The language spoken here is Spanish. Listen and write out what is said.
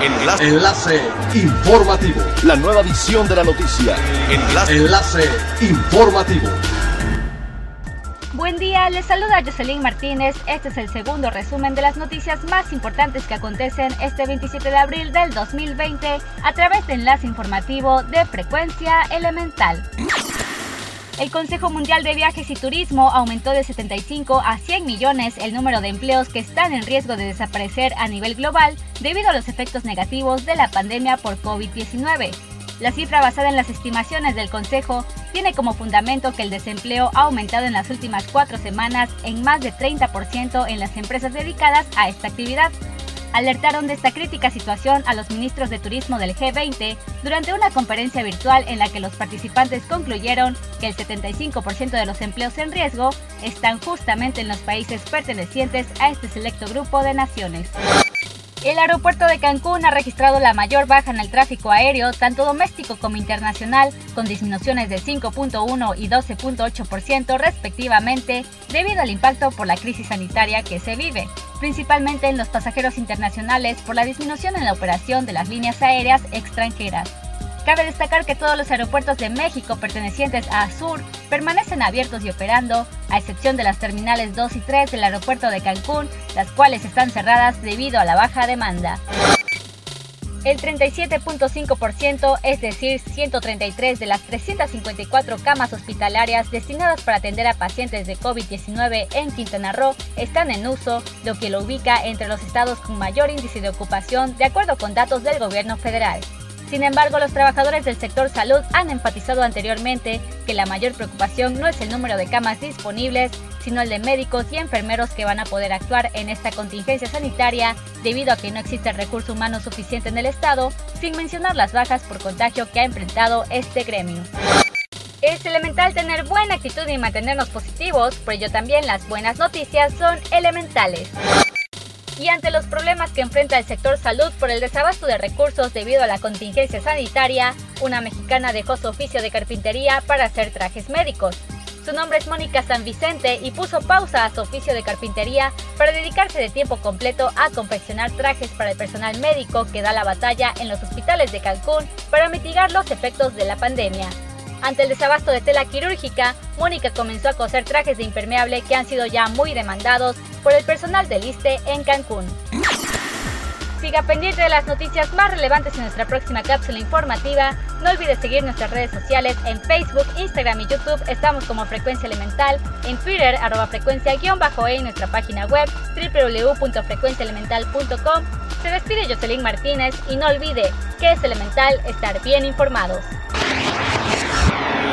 Enlace. Enlace informativo. La nueva edición de la noticia. Enlace. Enlace informativo. Buen día, les saluda Jocelyn Martínez. Este es el segundo resumen de las noticias más importantes que acontecen este 27 de abril del 2020 a través de enlace informativo de frecuencia elemental. El Consejo Mundial de Viajes y Turismo aumentó de 75 a 100 millones el número de empleos que están en riesgo de desaparecer a nivel global debido a los efectos negativos de la pandemia por COVID-19. La cifra basada en las estimaciones del Consejo tiene como fundamento que el desempleo ha aumentado en las últimas cuatro semanas en más de 30% en las empresas dedicadas a esta actividad alertaron de esta crítica situación a los ministros de turismo del G20 durante una conferencia virtual en la que los participantes concluyeron que el 75% de los empleos en riesgo están justamente en los países pertenecientes a este selecto grupo de naciones. El aeropuerto de Cancún ha registrado la mayor baja en el tráfico aéreo, tanto doméstico como internacional, con disminuciones de 5.1 y 12.8% respectivamente, debido al impacto por la crisis sanitaria que se vive, principalmente en los pasajeros internacionales por la disminución en la operación de las líneas aéreas extranjeras. Cabe destacar que todos los aeropuertos de México pertenecientes a Azur permanecen abiertos y operando, a excepción de las terminales 2 y 3 del aeropuerto de Cancún, las cuales están cerradas debido a la baja demanda. El 37.5%, es decir, 133 de las 354 camas hospitalarias destinadas para atender a pacientes de COVID-19 en Quintana Roo, están en uso, lo que lo ubica entre los estados con mayor índice de ocupación, de acuerdo con datos del gobierno federal. Sin embargo, los trabajadores del sector salud han enfatizado anteriormente que la mayor preocupación no es el número de camas disponibles, sino el de médicos y enfermeros que van a poder actuar en esta contingencia sanitaria debido a que no existe recurso humano suficiente en el Estado, sin mencionar las bajas por contagio que ha enfrentado este gremio. Es elemental tener buena actitud y mantenernos positivos, por ello también las buenas noticias son elementales y ante los problemas que enfrenta el sector salud por el desabasto de recursos debido a la contingencia sanitaria, una mexicana dejó su oficio de carpintería para hacer trajes médicos. Su nombre es Mónica San Vicente y puso pausa a su oficio de carpintería para dedicarse de tiempo completo a confeccionar trajes para el personal médico que da la batalla en los hospitales de Cancún para mitigar los efectos de la pandemia. Ante el desabasto de tela quirúrgica, Mónica comenzó a coser trajes de impermeable que han sido ya muy demandados por el personal del ISTE en Cancún. Siga pendiente de las noticias más relevantes en nuestra próxima cápsula informativa. No olvides seguir nuestras redes sociales en Facebook, Instagram y YouTube. Estamos como Frecuencia Elemental, en Twitter, arroba frecuencia-e en nuestra página web www.frecuenciaelemental.com. Se despide Jocelyn Martínez y no olvide que es elemental estar bien informados.